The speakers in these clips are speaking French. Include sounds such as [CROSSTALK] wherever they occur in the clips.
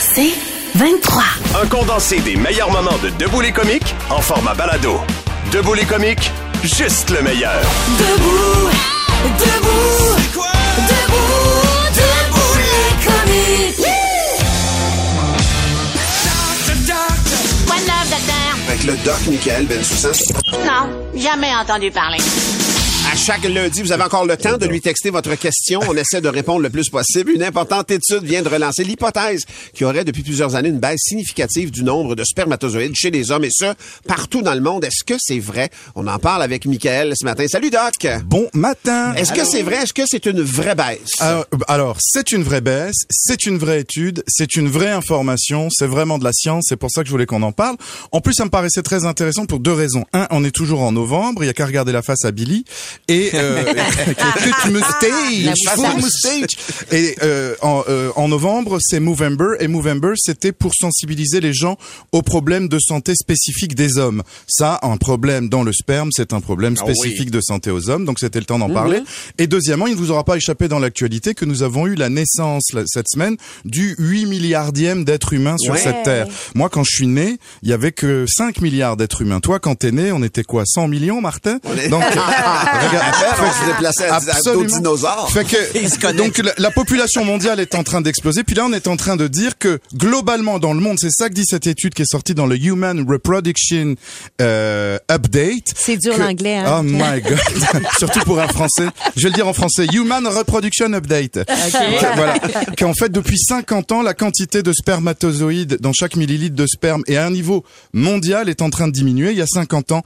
C'est 23. Un condensé des meilleurs moments de Debout les comiques en format balado. Debout les comiques, juste le meilleur. Debout, debout, debout, debout les comiques. Quoi de neuf, docteur? Avec le doc Michael Bensoussan. Non, jamais entendu parler. À chaque lundi, vous avez encore le temps de lui texter votre question. On essaie de répondre le plus possible. Une importante étude vient de relancer l'hypothèse qu'il y aurait depuis plusieurs années une baisse significative du nombre de spermatozoïdes chez les hommes et ça, partout dans le monde. Est-ce que c'est vrai? On en parle avec Michael ce matin. Salut Doc! Bon matin. Est-ce que c'est vrai? Est-ce que c'est une vraie baisse? Alors, alors, c'est une vraie baisse, c'est une vraie étude, c'est une vraie information, c'est vraiment de la science, c'est pour ça que je voulais qu'on en parle. En plus, ça me paraissait très intéressant pour deux raisons. Un, on est toujours en novembre, il y a qu'à regarder la face à Billy et euh, [LAUGHS] toute moustache, full moustache. Et euh, en, euh, en novembre, c'est Movember et Movember, c'était pour sensibiliser les gens aux problèmes de santé spécifiques des hommes. Ça, un problème dans le sperme, c'est un problème Ah oui. spécifique de santé aux hommes, donc c'était le temps d'en parler. Et deuxièmement, il ne vous aura pas échappé dans l'actualité que nous avons eu la naissance cette semaine du 8 milliardième d'êtres humains sur Ouais. cette terre. Moi, quand je suis né, il y avait que 5 milliards d'êtres humains. Toi, quand t'es né, on était quoi 100 millions, Martin? Donc, [LAUGHS] regarde, se déplaçait à, dinosaures. fait que donc la, la population mondiale est en train d'exploser. Puis là, on est en train de dire que globalement dans le monde, c'est ça que dit cette étude qui est sortie dans le Human Reproduction euh, Update. C'est dur que- l'anglais, hein? Oh my god, [LAUGHS] surtout pour un français. Je vais le dire en français. Human Reproduction Update. Que- voilà. Qu'en fait, depuis 50 ans, la quantité de spermatozoïdes dans chaque millilitre de sperme et à un niveau mondial est en train de diminuer. Il y a 50 ans,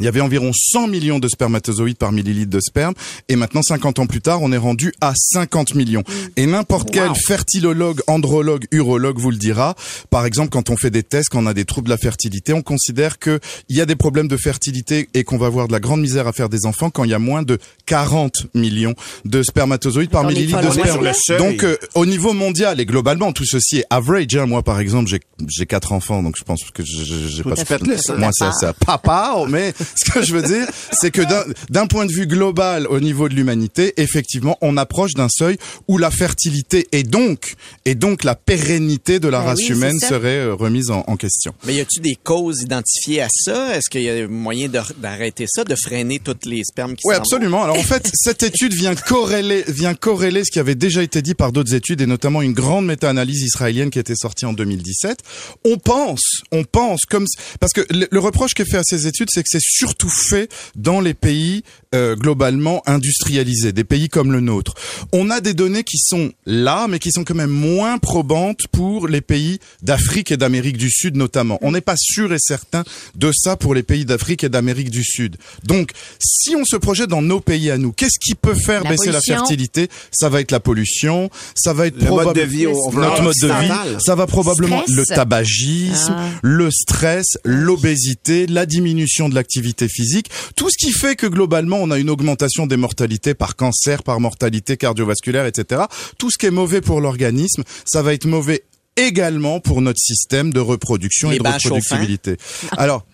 il y avait environ 100 millions de spermatozoïdes par millilitre de sperme et maintenant 50 ans plus tard, on est rendu à 50 millions. Et n'importe quel fertilologue, andrologue, urologue vous le dira. Par exemple, quand on fait des tests, quand on a des troubles de la fertilité, on considère que il y a des problèmes de fertilité et qu'on va avoir de la grande misère à faire des enfants quand il y a moins de 40 millions de spermatozoïdes par millilitre de sperme. Donc euh, au niveau mondial et globalement, tout ceci est average. hein. Moi, par exemple, j'ai j'ai quatre enfants, donc je pense que j'ai pas ça. moi, c'est ça. Papa, mais ce que je veux dire, c'est que d'un- point de vue global, au niveau de l'humanité, effectivement, on approche d'un seuil où la fertilité et donc, et donc la pérennité de la Ben race oui, humaine serait euh, remise en, en question. Mais y a-tu des causes identifiées à ça? Est-ce qu'il y a moyen d'arrêter ça, de freiner toutes les spermes qui Oui, vont? absolument. Alors en fait, [LAUGHS] cette étude vient corréler, vient corréler ce qui avait déjà été dit par d'autres études et notamment une grande méta-analyse israélienne qui était sortie en 2017. On pense, on pense comme parce que le, le reproche qui est fait à ces études, c'est que c'est surtout fait dans les pays euh, globalement industrialisés, des pays comme le nôtre. On a des données qui sont là, mais qui sont quand même moins probantes pour les pays d'Afrique et d'Amérique du Sud notamment. On n'est pas sûr et certain de ça pour les pays d'Afrique et d'Amérique du Sud. Donc, si on se projette dans nos pays à nous, qu'est-ce qui peut faire La baisser pollution. la fertilité? Ça va être la pollution, ça va être Le mode probable- de vie au- notre mode de vie, ça va probablement Stress. le tabagisme, Ah. le stress, l'obésité, la diminution de l'activité physique, tout ce qui fait que globalement on a une augmentation des mortalités par cancer, par mortalité cardiovasculaire, etc. Tout ce qui est mauvais pour l'organisme, ça va être mauvais également pour notre système de reproduction Les et de bains reproductibilité. Alors,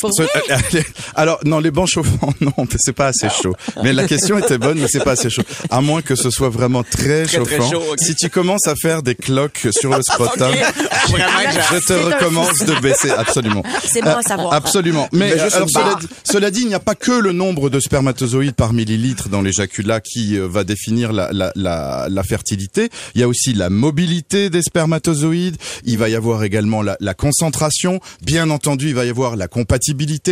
Pour ce- euh, [LAUGHS] alors non, les bancs chauffants, [LAUGHS] non, c'est pas assez chaud. Mais la question était bonne, mais c'est pas assez chaud. À moins que ce soit vraiment très, Très, très chauffant. chaud. Si tu commences à faire des cloques sur le [LAUGHS] scrotum, Vraiment, je te recommande de baisser, absolument. C'est bon à savoir. Absolument. Mais, euh, alors, cela, cela dit, il n'y a pas que le nombre de spermatozoïdes par millilitre dans l'éjaculat qui euh, va définir la, la, la, la fertilité. Il y a aussi la mobilité des spermatozoïdes. Il va y avoir également la, la concentration. Bien entendu, il va y avoir la compatibilité,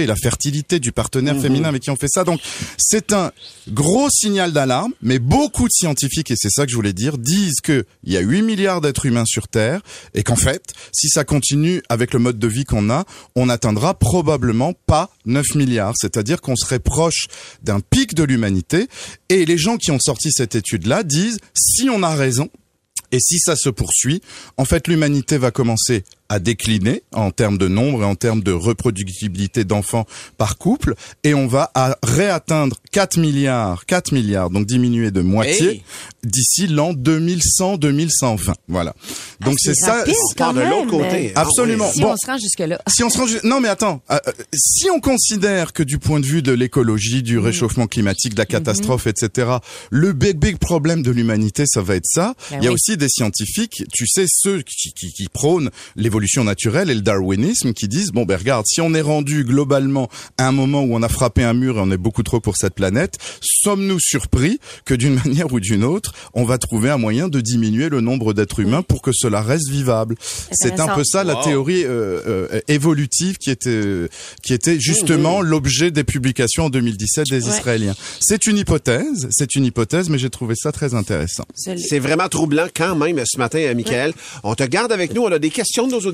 la fertilité du partenaire féminin avec qui on fait ça. Donc, c'est un gros signal d'alarme, mais beaucoup de scientifiques, et c'est ça que je voulais dire, disent que il y a 8 milliards d'êtres humains sur Terre et qu'en fait, si ça continue avec le mode de vie qu'on a, on n'atteindra probablement pas 9 milliards. C'est-à-dire qu'on serait proche d'un pic de l'humanité. Et les gens qui ont sorti cette étude-là disent, si on a raison, Et si ça se poursuit, en fait, l'humanité va commencer à décliner en termes de nombre et en termes de reproductibilité d'enfants par couple, et on va à réatteindre 4 milliards, 4 milliards, donc diminuer de moitié Hey. d'ici l'an 2100-2120. Voilà. Donc c'est ça. On part quand de même. l'autre côté. Absolument. Si Bon. on se rend jusque-là. Si on se rend non mais attends, euh, euh, si on considère que du point de vue de l'écologie, du réchauffement climatique, de la catastrophe, etc., le big big problème de l'humanité, ça va être ça. Ben Il y a oui. aussi des scientifiques, tu sais ceux qui, qui, qui prônent l'évolution naturelle et le darwinisme, qui disent bon ben regarde, si on est rendu globalement à un moment où on a frappé un mur et on est beaucoup trop pour cette planète, sommes-nous surpris que d'une [LAUGHS] manière ou d'une autre, on va trouver un moyen de diminuer le nombre d'êtres humains pour que cela reste vivable? C'est un peu ça la Wow. théorie euh, euh, évolutive qui était qui était justement l'objet des publications en 2017 des Ouais. Israéliens. C'est une hypothèse, c'est une hypothèse, mais j'ai trouvé ça très intéressant. C'est vraiment troublant quand même ce matin, euh, Michael. On te garde avec nous. On a des questions de nos auditeurs.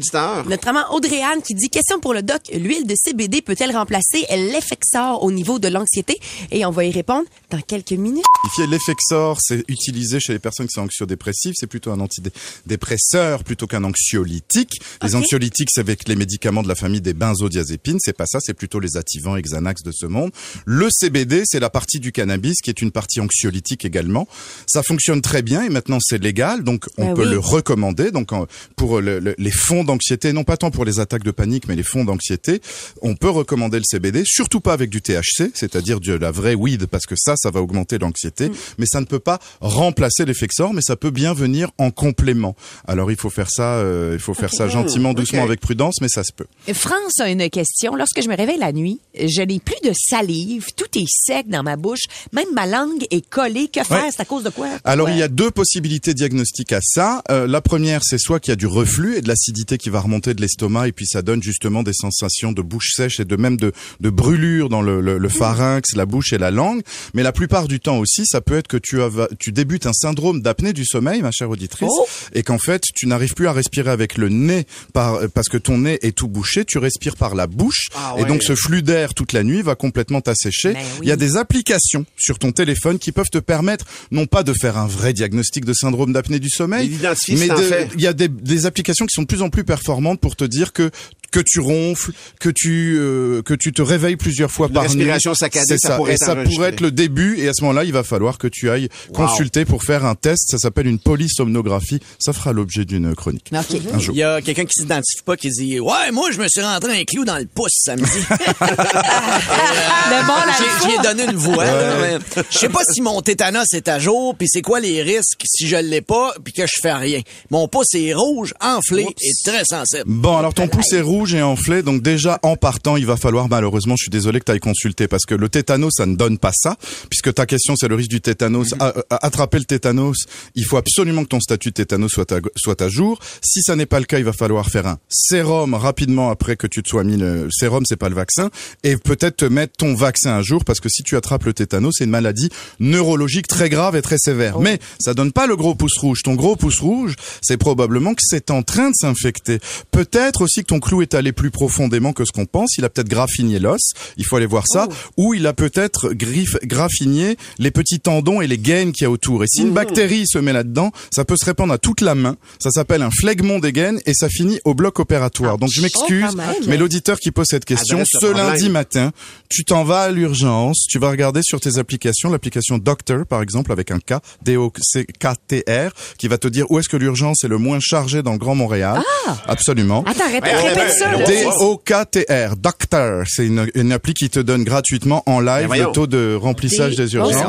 Notamment Audrey-Anne qui dit question pour le doc, l'huile de CBD peut-elle remplacer l'effexor au niveau de l'anxiété? Et on va y répondre dans quelques minutes. L'effexor, c'est utilisé chez les personnes qui sont anxiodépressives, c'est plutôt un antidépresseur plutôt qu'un anxiolytique. Les Ok. anxiolytiques, c'est avec les médicaments de la famille des benzodiazépines, c'est pas ça, c'est plutôt les activants Xanax de ce monde. Le CBD, c'est la partie du cannabis qui est une partie anxiolytique également. Ça fonctionne très bien et maintenant c'est légal, donc on Ben peut oui. le recommander. Donc pour le- le- les fonds d'anxiété, non pas tant pour les attaques de panique, mais les fonds d'anxiété, on peut recommander le CBD, surtout pas avec du THC, c'est-à-dire de la vraie weed, parce que ça, ça va augmenter l'anxiété, mais ça ne peut pas remplacer l'effexor, mais ça peut bien venir en complément. Alors il faut faire ça, euh, il faut faire ça gentiment, doucement, ok. avec prudence, mais ça se peut. France a une question. Lorsque je me réveille la nuit, je n'ai plus de salive, tout est sec dans ma bouche, même ma langue est collée. Que faire? Ouais. C'est à cause de quoi? Alors Ouais. il y a deux possibilités diagnostiques à ça. Euh, la première, c'est soit qu'il y a du reflux et de l'acidité qui va remonter de l'estomac et puis ça donne justement des sensations de bouche sèche et de même de, de brûlure dans le, le, le pharynx, la bouche et la langue. Mais la plupart du temps aussi, ça peut être que tu, as, tu débutes un syndrome d'apnée du sommeil, ma chère auditrice, Oh. et qu'en fait tu n'arrives plus à respirer avec le nez par, parce que ton nez est tout bouché. Tu respires par la bouche Ah et ouais. donc ce flux d'air toute la nuit va complètement t'assécher. Oui. Il y a des applications sur ton téléphone qui peuvent te permettre non pas de faire un vrai diagnostic de syndrome d'apnée du sommeil, Mais mais de- il y a des, des applications qui sont de plus en plus performantes pour te dire que que tu ronfles, que tu euh, que tu te réveilles plusieurs fois Une par nuit. respiration saccadée, C'est ça ça. pourrait et être ça pourrait être le début. Et à ce moment-là, il va falloir que tu ailles consulter pour faire un test. Ça s'appelle une polysomnographie. Ça fera l'objet d'une chronique OK. un jour. Il y a quelqu'un qui s'identifie pas qui dit Ouais, moi, je me suis rentré un clou dans le pouce samedi. [LAUGHS] Le bon, la J'ai- J'y ai donné une voix. là, mais Je sais pas si mon tétanos est à jour, puis c'est quoi les risques si je l'ai pas, puis que je fais rien. Mon pouce est rouge, enflé et très sensible. Bon, alors ton pouce est rouge et enflé, donc déjà en partant, il va falloir malheureusement, je suis désolé que tu ailles consulter parce que le tétanos, ça ne donne pas ça, puisque ta question c'est le risque du tétanos. Mhm. À- à- attraper le tétanos, il faut absolument que ton statut de tétanos soit à, soit à jour. Si ça n'est pas le cas, il va falloir faire un sérum rapidement après que tu te sois mis le sérum, c'est pas le vaccin, et peut-être te mettre ton vaccin à jour parce que si tu attrapes le tétanos, c'est une maladie neurologique très grave et très sévère. Oh. Mais ça donne pas le gros pouce rouge. Ton gros pouce rouge, c'est probablement que c'est en train de s'infecter. Peut-être aussi que ton clou est allé plus profondément que ce qu'on pense. Il a peut-être graffiné l'os. Il faut aller voir ça. Ou il a peut-être griffe- graffiné les petits tendons et les gaines qu'il y a autour. Et si une bactérie se met là-dedans, ça peut se répandre à toute la main. Ça s'appelle un phlegmon des gaines et ça finit au bloc opératoire. Donc je m'excuse, Oh, mais l'auditeur qui pose cette question, Adresse le ce problème. lundi matin, tu t'en vas à l'urgence, tu vas regarder sur tes applications, l'application Doctor par exemple avec un K, D-O-C-K-T-R, qui va te dire où est-ce que l'urgence est le moins chargée dans le Grand Montréal. Absolument. Attends, répète, Ben, répète ben, ça. D-O-K-T-R, Doctor. C'est une, une appli qui te donne gratuitement en live le taux de remplissage des urgences.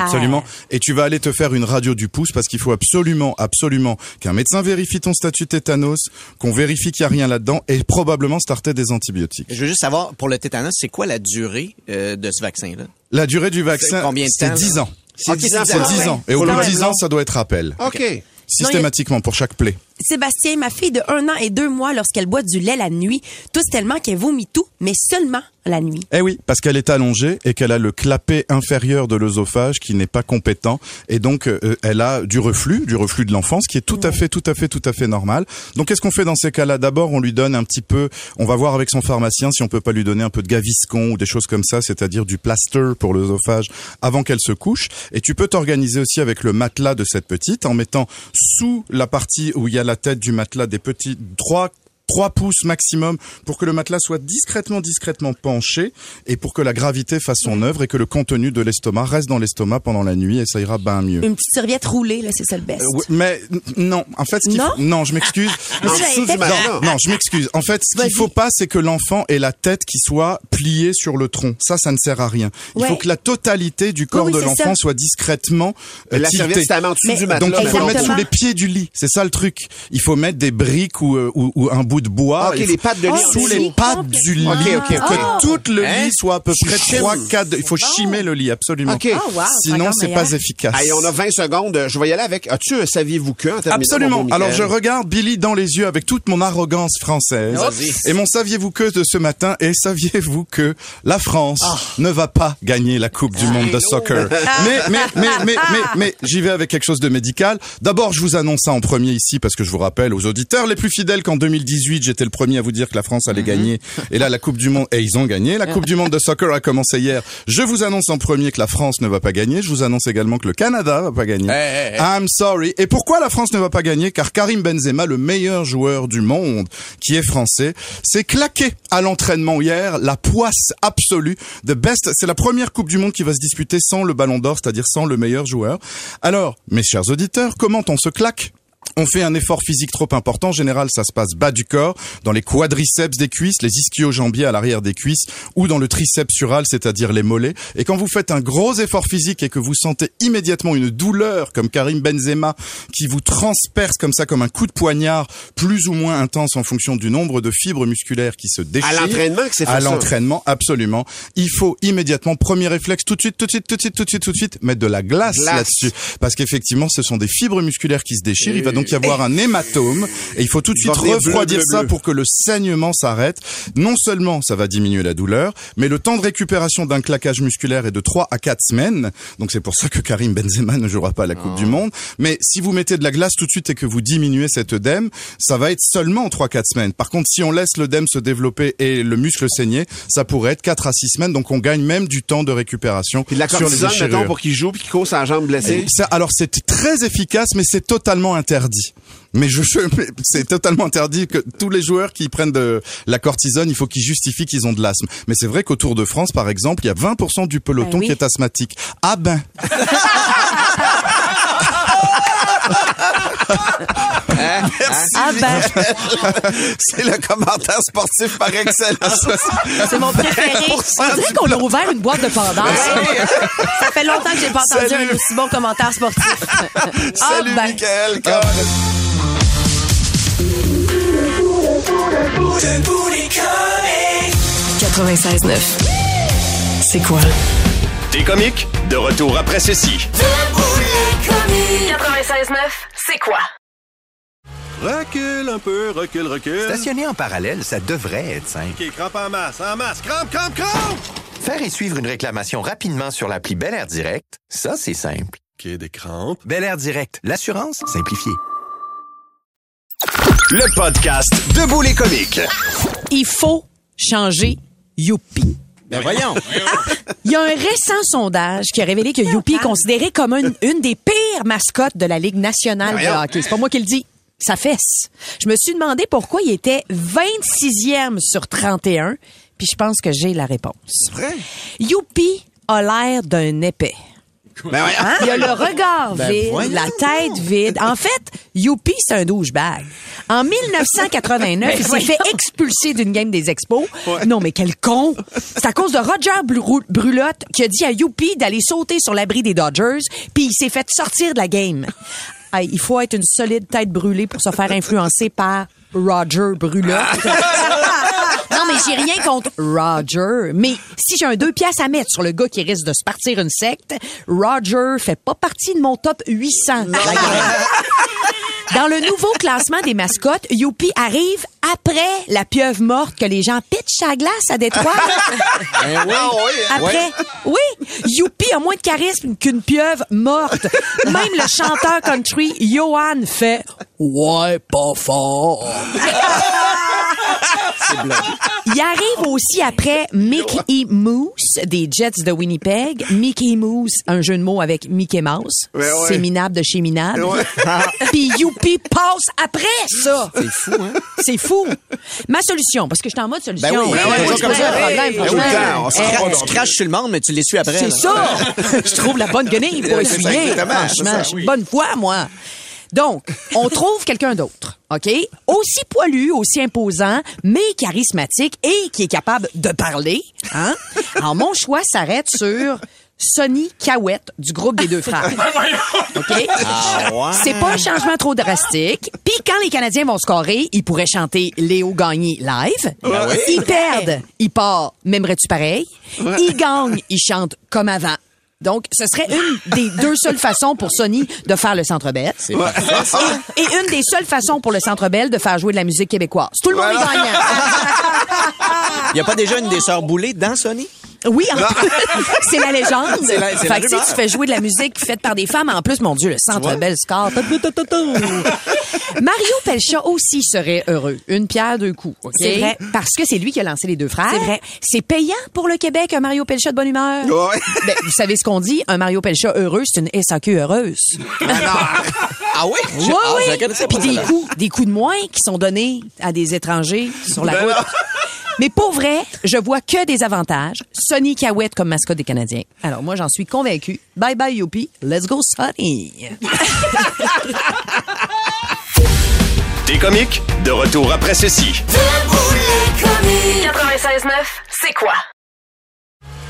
Absolument. Et tu vas aller te faire une radio du pouce parce qu'il faut absolument, absolument qu'un médecin vérifie ton statut tétanos, qu'on vérifie qu'il n'y a rien là-dedans et probablement starter des antibiotiques. Je veux juste savoir, pour le tétanos, c'est quoi la durée euh, de ce vaccin-là? La durée du vaccin, C'est combien de c'est temps, 10 là? ans. C'est Ok, 10 ans, c'est C'est pour- 10 ans. Et au bout de 10 mettre ans, ça doit être rappel. OK. Systématiquement pour chaque plaie. Sébastien, ma fille de un an et deux mois, lorsqu'elle boit du lait la nuit, tousse tellement qu'elle vomit tout, mais seulement la nuit. Eh oui, parce qu'elle est allongée et qu'elle a le clapet inférieur de l'œsophage qui n'est pas compétent et donc euh, elle a du reflux, du reflux de l'enfance qui est tout à fait, tout à fait, tout à fait normal. Donc qu'est-ce qu'on fait dans ces cas-là? D'abord, on lui donne un petit peu, on va voir avec son pharmacien si on peut pas lui donner un peu de gaviscon ou des choses comme ça, c'est-à-dire du plaster pour l'œsophage avant qu'elle se couche. Et tu peux t'organiser aussi avec le matelas de cette petite en mettant sous la partie où il y a la tête du matelas des petits trois 3 pouces maximum pour que le matelas soit discrètement, discrètement penché et pour que la gravité fasse son œuvre et que le contenu de l'estomac reste dans l'estomac pendant la nuit et ça ira bien mieux. Une petite serviette roulée, là, c'est ça le best. Euh, oui, mais non, en fait, ce qu'il Non? faut- non, je m'excuse. [LAUGHS] Mais non, non, je m'excuse. En fait, ce qu'il faut pas, c'est que l'enfant ait la tête qui soit pliée sur le tronc. Ça, ça ne sert à rien. Il Ouais. faut que la totalité du corps oui, de l'enfant ça. soit discrètement euh, La serviette, c'est à en dessous Mais- du matelas. Donc il faut le mettre sous les pieds du lit. C'est ça le truc. Il faut mettre des briques ou, euh, ou, ou un bout de bois. Ah, ok, les pattes de lit. Oh, sous les bon, pattes du lit. Ok, ok, ok. Que tout le Hein? lit soit à peu près chimes. 3, 4. Il faut chimer le lit, absolument. Ok. Oh, wow, Sinon, c'est pas efficace. Allez, on a 20 secondes. Je vais y aller avec. As-tu un saviez-vous que Absolument. Alors je regarde Billy dans les yeux avec toute mon arrogance française. Et mon saviez-vous que de ce matin? Est saviez-vous que la France Ah. ne va pas gagner la Coupe du monde de soccer? Mais mais mais mais mais mais j'y vais avec quelque chose de médical. D'abord, je vous annonce ça en premier ici parce que je vous rappelle aux auditeurs les plus fidèles qu'en 2018, j'étais le premier à vous dire que la France allait gagner. Et là la Coupe du monde et ils ont gagné. La Coupe du monde de soccer a commencé hier. Je vous annonce en premier que la France ne va pas gagner. Je vous annonce également que le Canada va pas gagner. Hey, hey, hey. I'm sorry. Et pourquoi la France ne va pas gagner? Car Karim Benzema, le meilleur joueur du monde, qui est français, s'est claqué à l'entraînement hier, la poisse absolue, the best. C'est la première Coupe du Monde qui va se disputer sans le Ballon d'Or, c'est-à-dire sans le meilleur joueur. Alors, mes chers auditeurs, comment on se claque? On fait un effort physique trop important. En général, ça se passe bas du corps, dans les quadriceps des cuisses, les ischio-jambiers à l'arrière des cuisses, ou dans le triceps sural, c'est-à-dire les mollets. Et quand vous faites un gros effort physique et que vous sentez immédiatement une douleur, comme Karim Benzema, qui vous transperce comme ça, comme un coup de poignard, plus ou moins intense en fonction du nombre de fibres musculaires qui se déchirent. À l'entraînement que c'est À l'entraînement, absolument. Il faut immédiatement, premier réflexe, tout de suite, tout de suite, tout de suite, tout de suite, tout de suite, mettre de la glace, Glace. là-dessus. Parce qu'effectivement, ce sont des fibres musculaires qui se déchirent. Il va donc y avoir un hématome et il faut tout de suite refroidir bleu, bleu, ça bleu. pour que le saignement s'arrête. Non seulement ça va diminuer la douleur, mais le temps de récupération d'un claquage musculaire est de 3 à 4 semaines. Donc c'est pour ça que Karim Benzema ne jouera pas à la Coupe Ah. du Monde. Mais si vous mettez de la glace tout de suite et que vous diminuez cet œdème, ça va être seulement 3-4 semaines. Par contre, si on laisse l'œdème se développer et le muscle saigner, ça pourrait être 4 à 6 semaines. Donc on gagne même du temps de récupération Puis de la sur les déchirures. pour qu'il joue puis qu'il cause sa jambe blessée. Et ça, alors c'est très efficace, mais c'est totalement interdit. Mais je, c'est totalement interdit que tous les joueurs qui prennent de la cortisone, il faut qu'ils justifient qu'ils ont de l'asthme. Mais c'est vrai qu'au Tour de France, par exemple, il y a 20% du peloton Ben oui. qui est asthmatique. Ah ben. [LAUGHS] Ah ben, C'est le commentaire sportif par excellence. c'est mon préféré. On dirait qu'on a ouvert une boîte de Pandore. Ça fait longtemps que j'ai pas entendu Salut. un aussi bon commentaire sportif. Salut, ah ben, Michael. 96.9. C'est quoi? Des comiques, de retour après ceci. 96.9. C'est quoi? Recule un peu, recule, recule. Stationner en parallèle, ça devrait être simple. OK, crampe en masse, en masse, crampe, crampe, crampe! Faire et suivre une réclamation rapidement sur l'appli Bel Air Direct, ça, c'est simple. OK, des crampes. Bel Air Direct, l'assurance simplifiée. Le podcast Debout les comiques. il faut changer Youpi. Ben voyons. [LAUGHS] Il y a un récent sondage qui a révélé que Youpi est considéré comme une, une des pires mascottes de la Ligue nationale de hockey. C'est pas moi qui le dis. Ça fesse. Je me suis demandé pourquoi il était 26e sur 31, puis je pense que j'ai la réponse. Youpi a l'air d'un épais. Ben voyons. Hein? Il a le regard Ben vide, voyons. la tête vide. En fait, Youpi, c'est un douchebag. En 1989, il s'est fait expulser d'une game des expos. Non, mais quel con! C'est à cause de Roger Bru- Brulotte qui a dit à Youpi d'aller sauter sur l'abri des Dodgers, puis il s'est fait sortir de la game. Il faut être une solide tête brûlée pour se faire influencer par Roger Brulotte. [LAUGHS] Non, mais j'ai rien contre Roger. Mais si j'ai un deux pièces à mettre sur le gars qui risque de se partir une secte, Roger fait pas partie de mon top 800. de la gang. Dans le nouveau classement des mascottes, Youpi arrive après la pieuvre morte que les gens pitchent à la glace à Détroit. [LAUGHS] Ben oui. Après, oui, Youpi a moins de charisme qu'une pieuvre morte. Même le chanteur country Johan fait Ouais, pas fort. [LAUGHS] Il arrive aussi après Mickey Mouse des Jets de Winnipeg. Mickey Mouse, un jeu de mots avec Mickey Mouse. Ouais, ouais. C'est minable de chez minable. Ouais. Puis Youpi passe après ça. C'est fou, hein? C'est fou. Ma solution, parce que je suis en mode solution. Ben oui, Ouais, ben oui, ouais, toujours c'est comme ça. problème, Ben oui, on se Eh, craches sur le monde, mais tu l'essuies après. c'est ça. je trouve la bonne guenille pour [LAUGHS] essuyer. Franchement, ça, bonne foi, moi. Donc, on trouve quelqu'un d'autre, OK? Aussi poilu, aussi imposant, mais charismatique et qui est capable de parler. Hein? Alors, mon choix s'arrête sur Sonny Cahouette du groupe des deux frères. [LAUGHS] OK? Ah ouais. C'est pas un changement trop drastique. Puis quand les Canadiens vont scorer, ils pourraient chanter Léo Gagné live. Oui. Ils perdent, ils partent, m'aimerais-tu pareil? Ils gagnent, ils chantent comme avant. Donc, ce serait une des deux seules façons pour Sony de faire le Centre Bell. Et, [LAUGHS] et une des seules façons pour le Centre Bell de faire jouer de la musique québécoise. Tout le monde est gagnant. [LAUGHS] Il n'y a pas déjà une des sœurs boulées dans Sony? Oui, en- [LAUGHS] c'est la légende. C'est la- c'est la fait que, tu sais, rumeur. tu fais jouer de la musique faite par des femmes. En plus, mon Dieu, le Centre vois? Bell score. Mario Pelcha aussi serait heureux. Une pierre, deux coups. OK? C'est vrai. Parce que c'est lui qui a lancé les deux frères. C'est vrai. C'est payant pour le Québec, un Mario Pelcha de bonne humeur. Ouais. Ben, vous savez ce qu'on dit? Un Mario Pelcha heureux, c'est une SAQ heureuse. [LAUGHS] Ah oui? Oui, ah, oui. Puis des coups, des coups de moins qui sont donnés à des étrangers sur la Ben route. [LAUGHS] Mais pour vrai, je vois que des avantages. Sonny Cahouette comme mascotte des Canadiens. Alors moi, j'en suis convaincu. Bye bye Youpi. Let's go Sonny. [LAUGHS] T'es comique? De retour après ceci. 96.9, c'est quoi?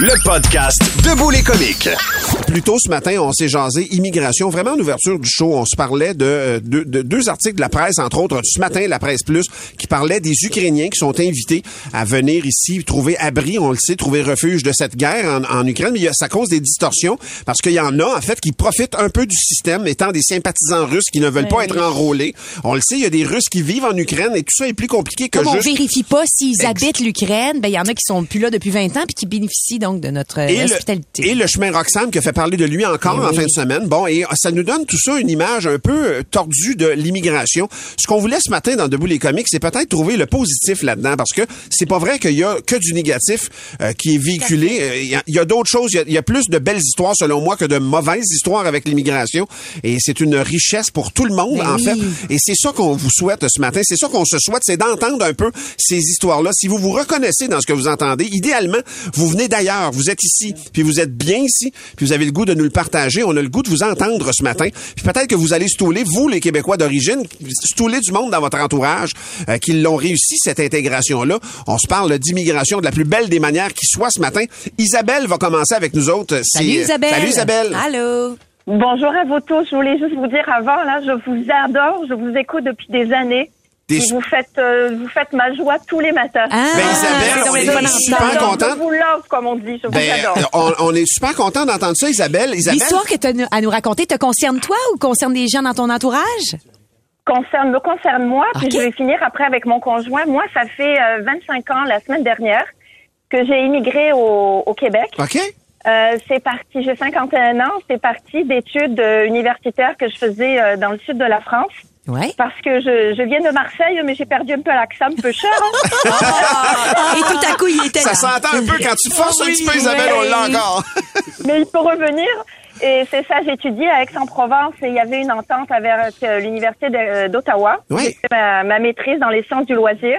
Le podcast Debout les comiques. Plus tôt ce matin, on s'est jasé immigration. Vraiment, en ouverture du show, on se parlait de, euh, de- de deux articles de la presse, entre autres, ce matin, la presse plus, qui parlait des Ukrainiens qui sont invités à venir ici trouver abri, on le sait, trouver refuge de cette guerre en, en Ukraine. Mais il y a, ça cause des distorsions parce qu'il y en a, en fait, qui profitent un peu du système, étant des sympathisants russes qui ne veulent pas être enrôlés. On le sait, il y a des Russes qui vivent en Ukraine et tout ça est plus compliqué que Comme on juste... vérifie pas s'ils habitent l'Ukraine, ben il y en a qui sont plus là depuis 20 ans puis qui bénéficient donc de notre et le, hospitalité. et le chemin Roxham qui a fait parler de lui encore en fin de semaine. Bon, et ça nous donne tout ça une image un peu euh, tordue de l'immigration. Ce qu'on voulait ce matin dans Debout les comiques, c'est peut-être trouver le positif là-dedans, parce que c'est pas vrai qu'il y a que du négatif euh, qui est véhiculé. Euh, Il y a, il y a d'autres choses. Il y a, il y a plus de belles histoires, selon moi, que de mauvaises histoires avec l'immigration. Et c'est une richesse pour tout le monde, Ben en oui. fait. Et c'est ça qu'on vous souhaite ce matin. C'est ça qu'on se souhaite, c'est d'entendre un peu ces histoires-là. Si vous vous reconnaissez dans ce que vous entendez, idéalement, vous venez d'ailleurs, vous êtes ici, puis vous êtes bien ici, puis vous avez le goût de nous le partager. On a le goût de vous entendre ce matin. Puis peut-être que vous allez stouler, vous, les Québécois d'origine, stouler du monde dans votre entourage euh, qui l'ont réussi, cette intégration-là. On se parle d'immigration de la plus belle des manières qui soit ce matin. Isabelle va commencer avec nous autres. C'est- Salut Isabelle. Salut Isabelle. Allô. Bonjour à vous tous. Je voulais juste vous dire avant, là, je vous adore, je vous écoute depuis des années. Des- Et vous faites, euh, vous faites ma joie tous les matins. Ah, Ben, Isabelle, on est super contente. Je vous love, comme on dit. Je vous Ben, adore. on, on est super content d'entendre ça, Isabelle. Isabelle? L'histoire que tu as à nous raconter te concerne toi ou concerne des gens dans ton entourage? Concerne, me concerne moi, puis je vais finir après avec mon conjoint. Moi, ça fait euh, 25 ans, la semaine dernière, que j'ai immigré au, au Québec. OK. Euh, c'est parti, j'ai 51 ans, c'est parti d'études euh, universitaires que je faisais euh, dans le sud de la France. Ouais. Parce que je, je viens de Marseille, mais j'ai perdu un peu l'accent, un peu cher. hein. [LAUGHS] Et tout à coup, il était Ça là. s'entend un peu quand tu forces un petit peu, Isabelle, on l'a encore. [LAUGHS] mais il peut revenir. Et c'est ça, j'étudiais à Aix-en-Provence et il y avait une entente avec euh, l'Université de- d'Ottawa. Oui. Ma, ma maîtrise dans les sciences du loisir,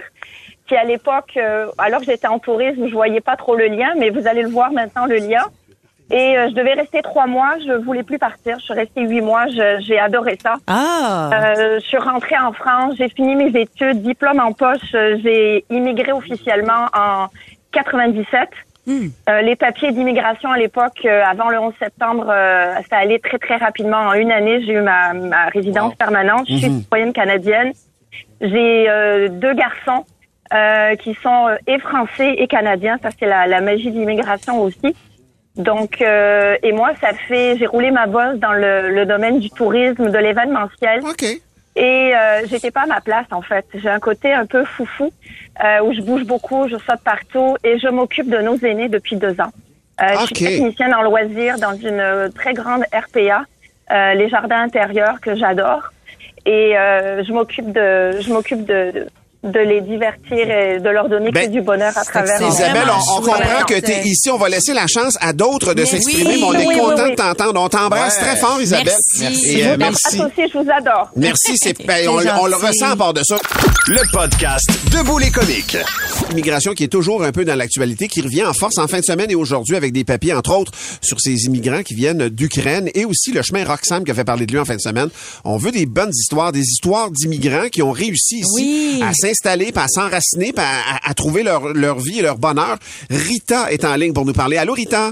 qui à l'époque, euh, alors que j'étais en tourisme, je voyais pas trop le lien, mais vous allez le voir maintenant, le lien. Et euh, je devais rester trois mois, je voulais plus partir, je suis restée huit mois, j'ai adoré ça. Ah. Euh, je suis rentrée en France, j'ai fini mes études, diplôme en poche, euh, j'ai immigré officiellement en 97. Euh, les papiers d'immigration à l'époque, euh, avant le 11 septembre, ça allait très très rapidement. En une année, j'ai eu ma, ma résidence permanente. Je suis Mhm. citoyenne canadienne. J'ai euh, deux garçons euh, qui sont euh, et français et canadiens. Ça c'est la, la magie de l'immigration aussi. Donc euh, et moi, ça fait, j'ai roulé ma bosse dans le, le domaine du tourisme, de l'événementiel. Et euh, j'étais pas à ma place en fait. J'ai un côté un peu foufou euh, où je bouge beaucoup, je saute partout et je m'occupe de nos aînés depuis deux ans. Euh, Je Ok. suis technicienne en loisirs dans une euh, très grande RPA, euh, les jardins intérieurs que j'adore. Et euh, je m'occupe de, je m'occupe de, de, les divertir et de leur donner Ben, que du bonheur à travers. Isabelle, on, on comprend que tu es ici. On va laisser la chance à d'autres de s'exprimer, oui, mais on est oui, oui, content oui. de t'entendre. On t'embrasse Ouais. très fort, Isabelle. Merci. Et, euh, merci. aussi, je vous adore. Merci, c'est [LAUGHS] ben, on, on le ressent à part de ça. Le podcast Debout les comiques. Immigration qui est toujours un peu dans l'actualité, qui revient en force en fin de semaine et aujourd'hui avec des papiers, entre autres, sur ces immigrants qui viennent d'Ukraine et aussi le chemin Roxham qui a fait parler de lui en fin de semaine. On veut des bonnes histoires, des histoires d'immigrants qui ont réussi ici à s'installer, puis à s'enraciner, puis à, à- à trouver leur, leur vie et leur bonheur. Rita est en ligne pour nous parler. Allô, Rita?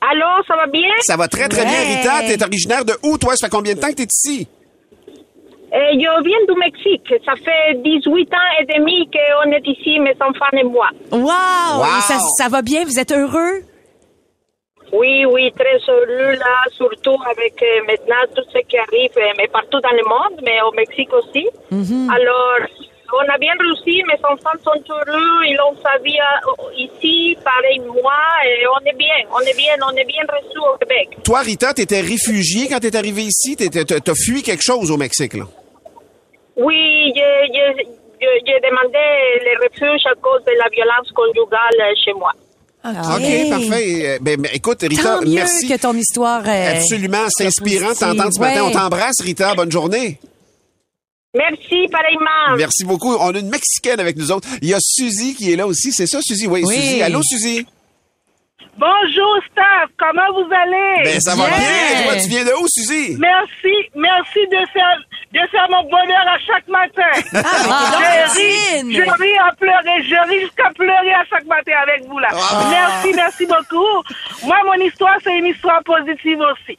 Allô, ça va bien? Ça va très, très bien, Rita. T'es originaire de où, toi? Ça fait combien de temps que t'es ici? Euh, je viens du Mexique. Ça fait 18 ans et demi qu'on est ici, mes enfants et moi. Wow! Et Ça, ça va bien? Vous êtes heureux? Oui, oui, très heureux là, surtout avec euh, maintenant tout ce qui arrive, euh, mais partout dans le monde, mais au Mexique aussi. Alors, on a bien réussi, mes enfants sont heureux, ils ont sa vie euh, ici, pareil moi, et on est bien, on est bien, on est bien reçus au Québec. Toi, Rita, t'étais réfugiée quand t'es arrivé ici. T'as fui quelque chose au Mexique, là? Oui, j'ai demandé le refuge à cause de la violence conjugale chez moi. OK, parfait. Euh, Ben, ben, écoute, Rita, Tant mieux merci. que ton histoire. euh, Absolument, c'est inspirant de t'entendre ce matin. Ouais. On t'embrasse, Rita. Bonne journée. Merci, pareillement. Merci beaucoup. On a une Mexicaine avec nous autres. Il y a Suzy qui est là aussi. C'est ça, Suzy? Oui, Oui. Suzy. Allô, Suzy? Bonjour, staff. Comment vous allez? Ben, ça va bien. Toi, tu viens de où, Suzy? Merci, merci de faire, de faire mon bonheur à chaque matin. Ah, je ris, je ris à pleurer, je ris jusqu'à pleurer à chaque matin avec vous là. Ah. Merci, merci beaucoup. Moi, mon histoire, c'est une histoire positive aussi.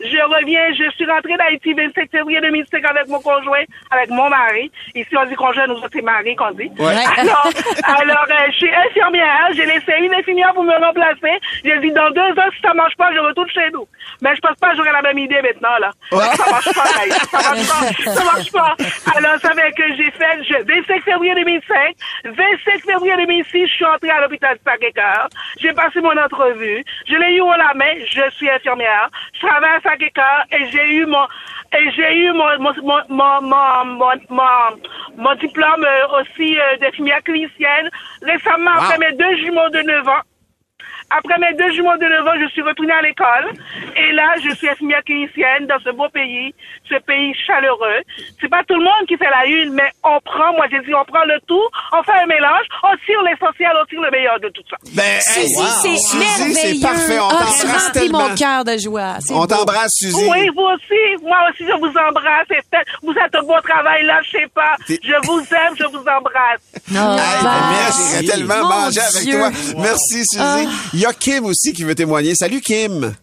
Je reviens, je suis rentrée d'Haïti 27 février 2005 avec mon conjoint, avec mon mari. Ici, on dit conjoint, nous autres, c'est mari qu'on dit. Ouais. [LAUGHS] Alors, alors euh, je suis infirmière. J'ai laissé une infirmière pour me remplacer. J'ai dit, dans deux ans, si ça marche pas, je retourne chez nous. Mais je pense pas que j'aurai la même idée maintenant, là. Ça marche pas, là. Ça marche pas. Ça marche pas. Alors, ça fait que j'ai fait, je, 25 février 2005, 25 février 2006, je suis entrée à l'hôpital de Sacré-Cœur. J'ai passé mon entrevue. Je l'ai eu haut la main. Je suis infirmière. Je travaille à Et j'ai eu mon, et j'ai eu mon, mon, mon, mon, mon, diplôme euh, aussi euh, d'infirmière clinicienne. Récemment, Wow. après mes deux jumeaux de 9 ans, après mes deux jumeaux de 9 ans, je suis retournée à l'école. Et là, je suis infirmière clinicienne dans ce beau pays, ce pays chaleureux. C'est pas tout le monde qui fait la une, mais on prend, moi j'ai dit, on prend le tout, on fait un mélange, on tire l'essentiel, on tire le meilleur de tout ça. Ben, Suzy, c'est Suzy, merveilleux. c'est parfait. On Ah, t'embrasse tellement. mon cœur de joie. C'est On t'embrasse, Suzy. Oui, vous aussi. Moi aussi, je vous embrasse. Vous êtes un beau travail, là, je sais pas. Je vous aime, je vous embrasse. Ah, Hey, bah, merci, j'irais tellement Mon manger avec toi. Merci, Suzy. Ah. Il y a Kim aussi qui veut témoigner. Salut, Kim.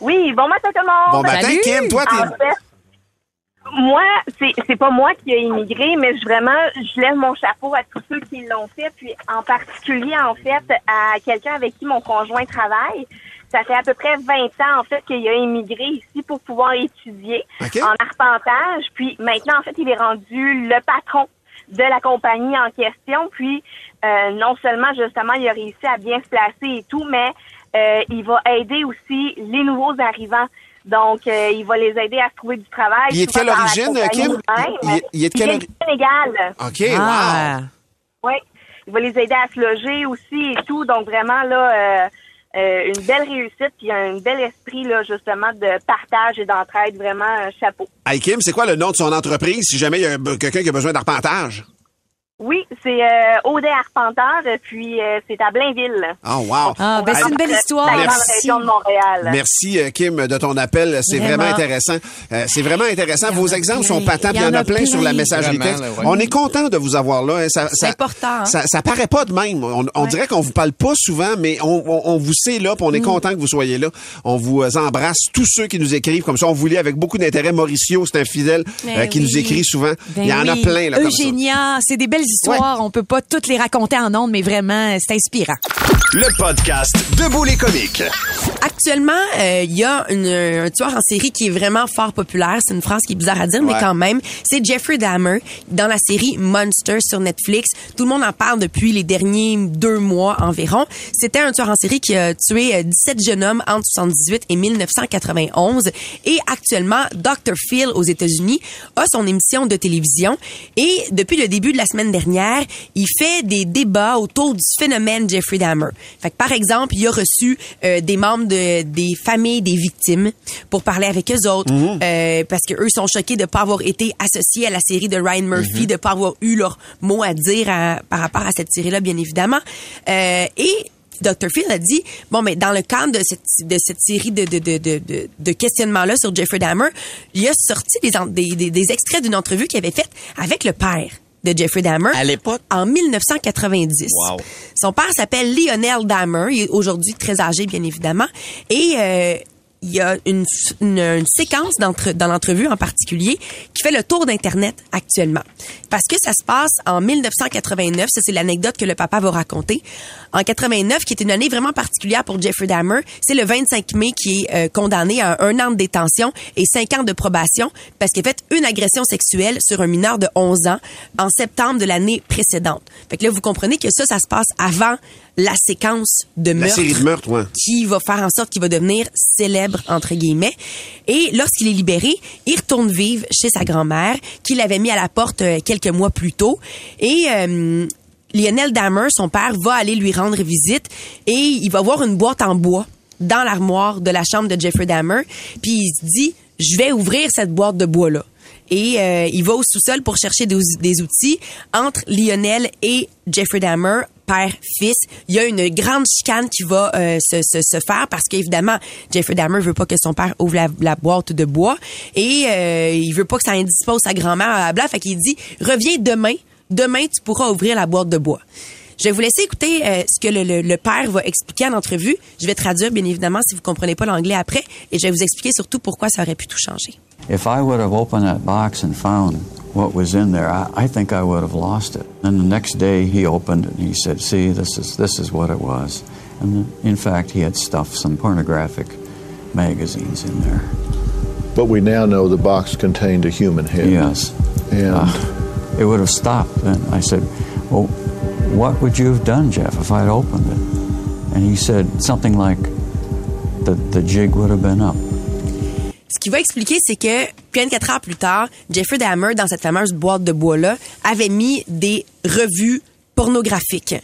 Oui, bon matin tout le monde. Bon matin, Salut. Kim. Toi, t'es- En fait, moi, c'est c'est pas moi qui ai immigré, mais je, vraiment, je lève mon chapeau à tous ceux qui l'ont fait, puis en particulier, en fait, à quelqu'un avec qui mon conjoint travaille. Ça fait à peu près 20 ans, en fait, qu'il a immigré ici pour pouvoir étudier en arpentage. Puis maintenant, en fait, il est rendu le patron de la compagnie en question. Puis euh, non seulement, justement, il a réussi à bien se placer et tout, mais euh, il va aider aussi les nouveaux arrivants. Donc, euh, il va les aider à se trouver du travail. Il est de quelle origine, compagnie Kim? Il est- il est de quelle du Sénégal. OK, Ah. Oui. Il va les aider à se loger aussi et tout. Donc, vraiment, là, euh, euh, une belle réussite puis un bel esprit, là, justement, de partage et d'entraide. Vraiment, un chapeau. Hey, c'est quoi le nom de son entreprise si jamais il y a quelqu'un qui a besoin d'arpentage? Oui, c'est euh, Audet Arpenteur, euh, puis euh, c'est à Blainville. Oh, wow. Ah, ben, c'est une belle histoire. Dans la grande Merci. région de Montréal. Merci, euh, Kim, de ton appel. C'est vraiment, Vraiment. intéressant. Euh, c'est vraiment intéressant. Vos exemples sont patents, puis il y en a plein sur la messagerie texte. là, ouais. On est content de vous avoir là. hein. Ça, C'est important, hein? Ça, ça paraît pas de même. On, on dirait qu'on vous parle pas souvent, mais on, on- on vous sait là, puis on est Mm. content que vous soyez là. On vous embrasse, tous ceux qui nous écrivent. Comme ça, on vous lit avec beaucoup d'intérêt. Mauricio, c'est un fidèle Ben euh, qui oui. nous écrit souvent. Ben il y en a plein, là. Eugénia, c'est des belles histoires. On peut pas toutes les raconter en ondes, mais vraiment, c'est inspirant. Le podcast Debout les comiques. Actuellement, euh, il y a une- un tueur en série qui est vraiment fort populaire. C'est une phrase qui est bizarre à dire, mais Ouais. quand même. C'est Jeffrey Dahmer dans la série Monster sur Netflix. Tout le monde en parle depuis les derniers deux mois environ. C'était un tueur en série qui a tué euh, 17 jeunes hommes entre 78 et 1991. Et actuellement, Dr. Phil aux États-Unis a son émission de télévision. Et depuis le début de la semaine dernière, il fait des débats autour du phénomène Jeffrey Dahmer. Fait que, par exemple, il a reçu euh, des membres de, des familles des victimes pour parler avec eux autres, euh, parce que eux sont choqués de pas avoir été associés à la série de Ryan Murphy, de pas avoir eu leur mot à dire à- par rapport à cette série-là, bien évidemment. Euh, et Dr. Phil a dit, bon, mais dans le cadre de cette, de cette série de, de, de, de, de, de questionnements-là sur Jeffrey Dahmer, il a sorti des extraits d'une entrevue qu'il avait faite avec le père de Jeffrey Dahmer. À l'époque? En 1990. Wow. Son père s'appelle Lionel Dahmer. Il est aujourd'hui très âgé, bien évidemment. Et euh, il y a une, une, une séquence dans l'entrevue en particulier qui fait le tour d'Internet actuellement. Parce que ça se passe en 1989. Ça, c'est l'anecdote que le papa va raconter. En 89, qui est une année vraiment particulière pour Jeffrey Dahmer, c'est le 25 mai qui est euh, condamné à un an de détention et cinq ans de probation parce qu'il a fait une agression sexuelle sur un mineur de 11 ans en septembre de l'année précédente. Fait que là, vous comprenez que ça, ça se passe avant la séquence de La meurtre série de meurtres, ouais. qui va faire en sorte qu'il va devenir célèbre entre guillemets. Et lorsqu'il est libéré, il retourne vivre chez sa grand-mère qui l'avait mis à la porte euh, quelques mois plus tôt. Et euh, Lionel Dahmer, son père, va aller lui rendre visite et il va voir une boîte en bois dans l'armoire de la chambre de Jeffrey Dahmer. Puis il se dit, je vais ouvrir cette boîte de bois là. Et euh, il va au sous-sol pour chercher des, des outils entre Lionel et Jeffrey Dahmer père-fils. Il y a une grande chicane qui va euh, se, se, se faire parce qu'évidemment, Jeffrey Dahmer veut pas que son père ouvre la, la boîte de bois et euh, il veut pas que ça indispose sa grand-mère à la blague. Fait dit, reviens demain. Demain, tu pourras ouvrir la boîte de bois. Je vais vous laisser écouter euh, ce que le, le, le père va expliquer en entrevue. Je vais traduire, bien évidemment, si vous comprenez pas l'anglais après. Et je vais vous expliquer surtout pourquoi ça aurait pu tout changer. If I would have opened that box and found what was in there, I, I think I would have lost it. And the next day he opened it and he said, "See, this is this is what it was." And in fact, he had stuffed some pornographic magazines in there. But we now know the box contained a human head. Yes. And Uh, it would have stopped. And I said, "Well, what would you have done, Jeff, if I'd opened it?" And he said something like, "The the jig would have been up." Ce qu'il va expliquer, c'est que 24 heures plus tard, Jeffrey Dahmer, dans cette fameuse boîte de bois-là, avait mis des revues pornographiques.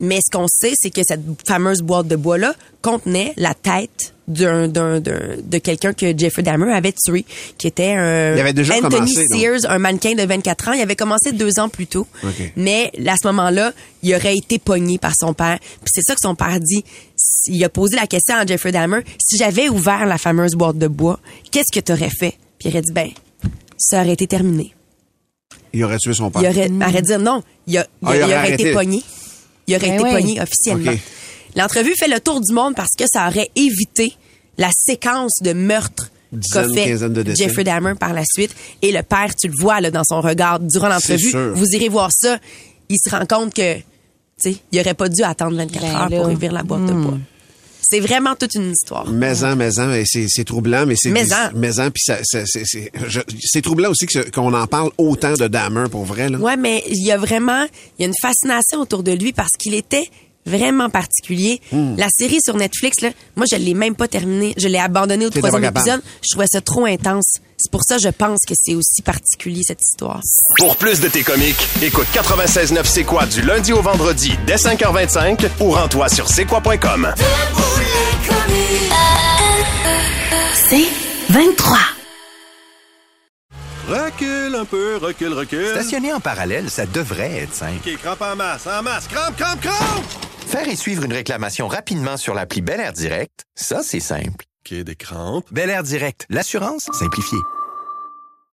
Mais ce qu'on sait, c'est que cette fameuse boîte de bois-là contenait la tête d'un, d'un, d'un- de quelqu'un que Jeffrey Dahmer avait tué, qui était un Il avait déjà Anthony commencé, donc. Sears, un mannequin de 24 ans. Il avait commencé deux ans plus tôt. Mais à ce moment-là, il aurait été pogné par son père. Puis c'est ça que son père dit. Il a posé la question à Jeffrey Dahmer, si j'avais ouvert la fameuse boîte de bois, qu'est-ce que tu aurais fait? Puis il aurait dit, ben, ça aurait été terminé. Il aurait tué son père. Il aurait, aurait dit non, il, a- il, Ah, il il aurait aurait été pogné. Il aurait Ben été oui. pogné officiellement. L'entrevue fait le tour du monde parce que ça aurait évité la séquence de meurtre qu'a fait de. Jeffrey Dahmer par la suite. Et le père, tu le vois là, dans son regard durant l'entrevue. Vous irez voir ça. Il se rend compte que, tu sais, il aurait pas dû attendre 24 Ben heures là. pour ouvrir la boîte de Hmm. bois. C'est vraiment toute une histoire. Maison, maison, et c'est c'est troublant, mais c'est Maison. maison, puis c'est c'est je- c'est troublant aussi qu'on en parle autant de Dahmer pour vrai là. Ouais, mais il y a vraiment, il y a une fascination autour de lui parce qu'il était vraiment particulier. Hmm. La série sur Netflix, là, moi, je l'ai même pas terminée. Je l'ai abandonnée au troisième épisode. Je trouvais ça trop intense. C'est pour ça, je pense que c'est aussi particulier, cette histoire. Pour plus de tes comiques, écoute 96.9 C'est quoi du lundi au vendredi dès 5h25 ou rends-toi sur c'est quoi.com. C'est 23. Recule un peu, recule, recule. Stationner en parallèle, ça devrait être simple. OK, crampe en masse, en masse. Crampe, crampe, crampe! Faire et suivre une réclamation rapidement sur l'appli Bel Air Direct, ça, c'est simple. OK, des crampes. Bel Air Direct, l'assurance simplifiée.